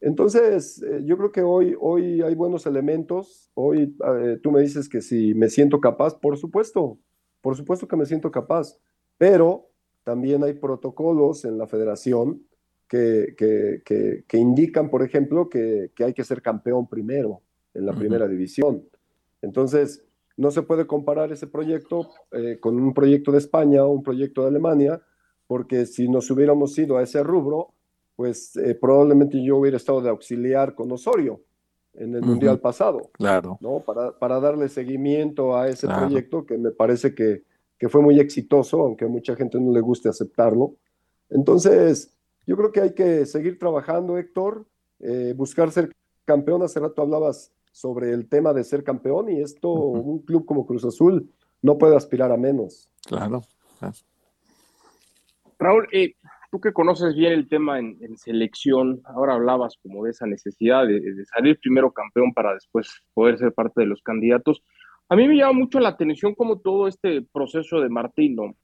Entonces, eh, yo creo que hoy, hoy hay buenos elementos. Hoy tú me dices que si me siento capaz, por supuesto, por supuesto que me siento capaz, pero también hay protocolos en la federación que, que, que, que indican, por ejemplo, que, hay que ser campeón primero en la uh -huh. primera división. Entonces, no se puede comparar ese proyecto eh, con un proyecto de España o un proyecto de Alemania, porque si nos hubiéramos ido a ese rubro, pues eh, probablemente yo hubiera estado de auxiliar con Osorio. En el Ujú. Mundial pasado, Claro. ¿no? Para, para darle seguimiento a ese Claro. proyecto que me parece que, que fue muy exitoso, aunque a mucha gente no le guste aceptarlo. Entonces, yo creo que hay que seguir trabajando, Héctor, eh, buscar ser campeón. Hace rato hablabas sobre el tema de ser campeón y esto, un club como Cruz Azul no puede aspirar a menos. Claro. Raúl, eh, tú que conoces bien el tema en, en selección, ahora hablabas como de esa necesidad de, salir primero campeón para después poder ser parte de los candidatos. A mí me llama mucho la atención como todo este proceso de Martino,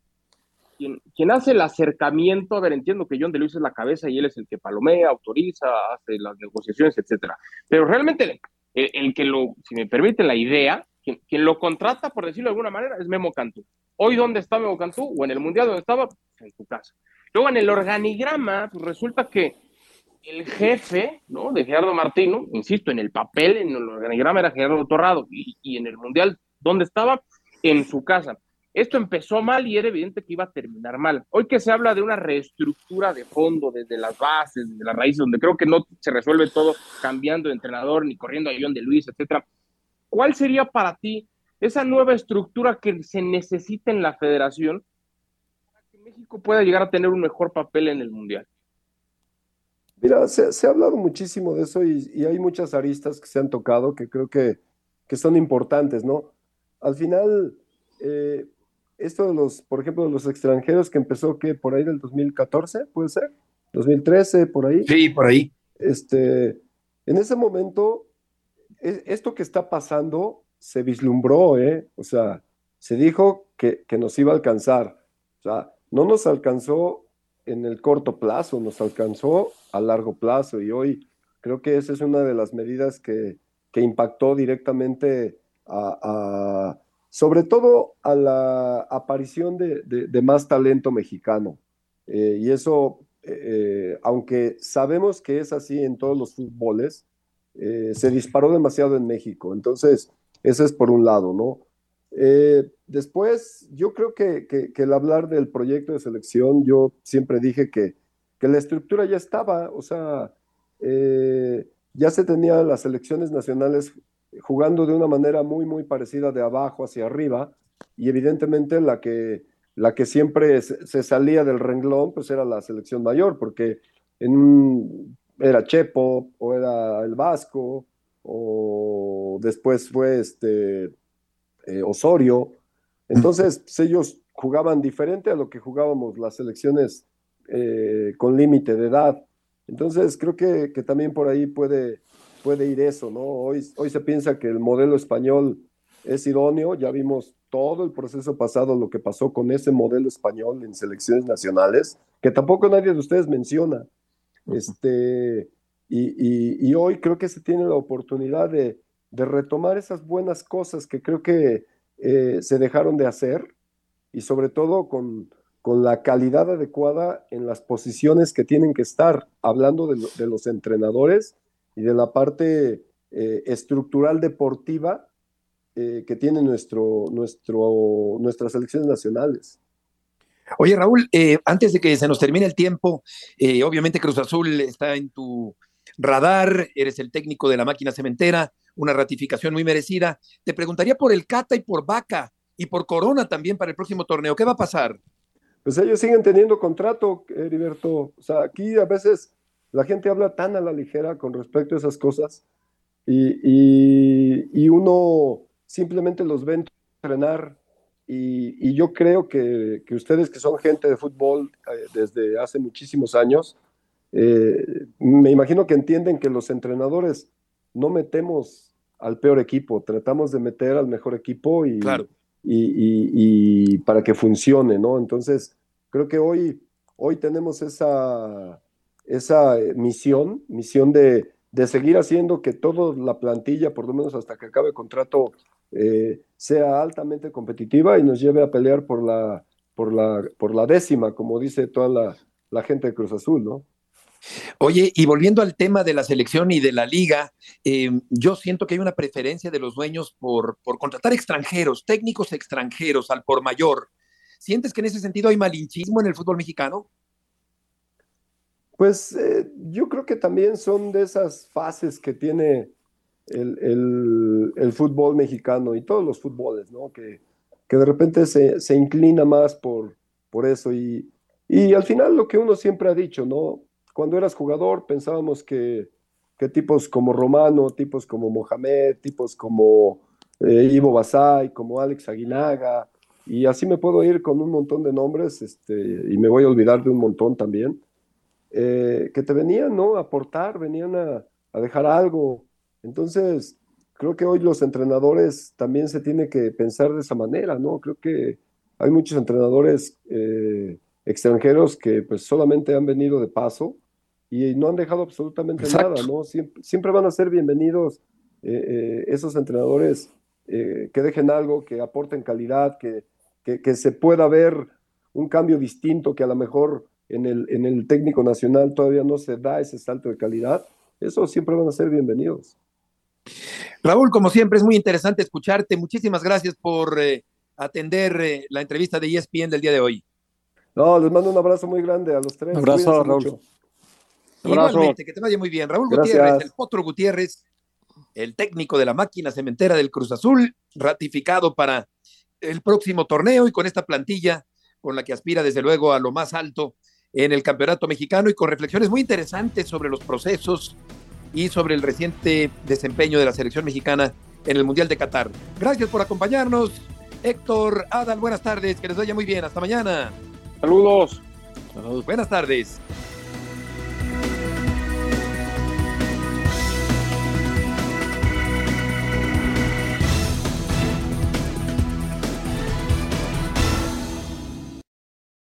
quien, quien hace el acercamiento, a ver, entiendo que John de Luis es la cabeza y él es el que palomea, autoriza, hace las negociaciones, etcétera. Pero realmente el, que lo, si me permite la idea, quien, lo contrata, por decirlo de alguna manera, es Memo Cantú. Hoy, ¿dónde está Memo Cantú? O en el Mundial, ¿dónde estaba? En tu casa. Luego, en el organigrama, pues resulta que el jefe, ¿no? De Gerardo Martino, insisto, en el papel, en el organigrama era Gerardo Torrado, y, y en el Mundial, ¿dónde estaba? En su casa. Esto empezó mal y era evidente que iba a terminar mal. Hoy que se habla de una reestructura de fondo, desde las bases, desde las raíces, donde creo que no se resuelve todo cambiando de entrenador ni corriendo a John de Luis, etcétera. ¿Cuál sería para ti esa nueva estructura que se necesita en la federación México pueda llegar a tener un mejor papel en el Mundial? Mira, se, se ha hablado muchísimo de eso y, y hay muchas aristas que se han tocado que creo que, que son importantes, ¿no? Al final, eh, esto de los, por ejemplo, de los extranjeros que empezó que por ahí del 2014, puede ser, 2013, por ahí. Sí, por ahí. Este, en ese momento, e- esto que está pasando se vislumbró, ¿eh? O sea, se dijo que, que nos iba a alcanzar. O sea, no nos alcanzó en el corto plazo, nos alcanzó a largo plazo y hoy creo que esa es una de las medidas que, que impactó directamente a, sobre todo a la aparición de más talento mexicano. Eh, y eso, eh, aunque sabemos que es así en todos los fútboles, eh, se disparó demasiado en México. Entonces, ese es por un lado, ¿no? Eh, después, yo creo que, que- que el hablar del proyecto de selección, yo siempre dije que, que la estructura ya estaba, o sea, eh, ya se tenía las selecciones nacionales jugando de una manera muy, muy parecida de abajo hacia arriba, y evidentemente la que, la que siempre se, salía del renglón, pues era la selección mayor, porque en era Chepo, o era el Vasco, o después fue este eh, Osorio. Entonces, pues, ellos jugaban diferente a lo que jugábamos las selecciones eh, con límite de edad. Entonces, creo que, que también por ahí puede, puede ir eso, ¿no? Hoy, hoy se piensa que el modelo español es idóneo, ya vimos todo el proceso pasado, lo que pasó con ese modelo español en selecciones nacionales, que tampoco nadie de ustedes menciona. Este, y, y- y hoy creo que se tiene la oportunidad de, de retomar esas buenas cosas que creo que eh, se dejaron de hacer y sobre todo con, con la calidad adecuada en las posiciones que tienen que estar, hablando de, lo- de los entrenadores y de la parte eh, estructural deportiva eh, que tienen nuestro, nuestro, nuestras selecciones nacionales. Oye, Raúl, antes de que se nos termine el tiempo, obviamente Cruz Azul está en tu radar, eres el técnico de la máquina cementera, una ratificación muy merecida. Te preguntaría por el Cata y por Vaca y por Corona también para el próximo torneo. ¿Qué va a pasar? Pues ellos siguen teniendo contrato, Heriberto. O sea, aquí a veces la gente habla tan a la ligera con respecto a esas cosas y, y- uno simplemente los ve entrenar y, y yo creo que, que ustedes que son gente de fútbol eh, desde hace muchísimos años, eh, me imagino que entienden que los entrenadores no metemos al peor equipo, tratamos de meter al mejor equipo y, Claro. y, y- y para que funcione, ¿no? Entonces, creo que hoy, hoy tenemos esa, esa eh, misión, misión de, de seguir haciendo que toda la plantilla, por lo menos hasta que acabe el contrato, eh, sea altamente competitiva y nos lleve a pelear por la, por la, por la décima, como dice toda la, la gente de Cruz Azul, ¿no? Oye, y volviendo al tema de la selección y de la liga, eh, yo siento que hay una preferencia de los dueños por, por contratar extranjeros, técnicos extranjeros al por mayor. ¿Sientes que en ese sentido hay malinchismo en el fútbol mexicano? Pues eh, yo creo que también son de esas fases que tiene, el, el, el, fútbol mexicano y todos los fútboles, ¿no? Que, que de repente se, se, inclina más por, por eso. Y, y al final lo que uno siempre ha dicho, ¿no? Cuando eras jugador pensábamos que, que tipos como Romano, tipos como Mohamed, tipos como eh, Ivo Basay, como Alex Aguinaga, y así me puedo ir con un montón de nombres, este, y me voy a olvidar de un montón también, eh, que te venían ¿no? a aportar, venían a, a, dejar algo. Entonces, creo que hoy los entrenadores también se tiene que pensar de esa manera, ¿no? Creo que hay muchos entrenadores eh, extranjeros que pues solamente han venido de paso y no han dejado absolutamente nada, ¿no? Siempre, siempre, van a ser bienvenidos esos entrenadores que dejen algo, que aporten calidad, que, que, se pueda ver un cambio distinto que a lo mejor en el, en el técnico nacional todavía no se da ese salto de calidad, eso siempre van a ser bienvenidos. Raúl, como siempre, es muy interesante escucharte. Muchísimas gracias por eh, atender eh, la entrevista de ESPN del día de hoy. No, les mando un abrazo muy grande a los tres. Un abrazo, Raúl. Igualmente, que te vaya muy bien. Raúl Gutiérrez, el Potro Gutiérrez, el técnico de la máquina cementera del Cruz Azul, ratificado para el próximo torneo y con esta plantilla con la que aspira desde luego a lo más alto en el campeonato mexicano y con reflexiones muy interesantes sobre los procesos y sobre el reciente desempeño de la selección mexicana en el Mundial de Qatar. Gracias por acompañarnos. Héctor, Adal, buenas tardes, que les vaya muy bien. Hasta mañana. Saludos. Saludos. Buenas tardes.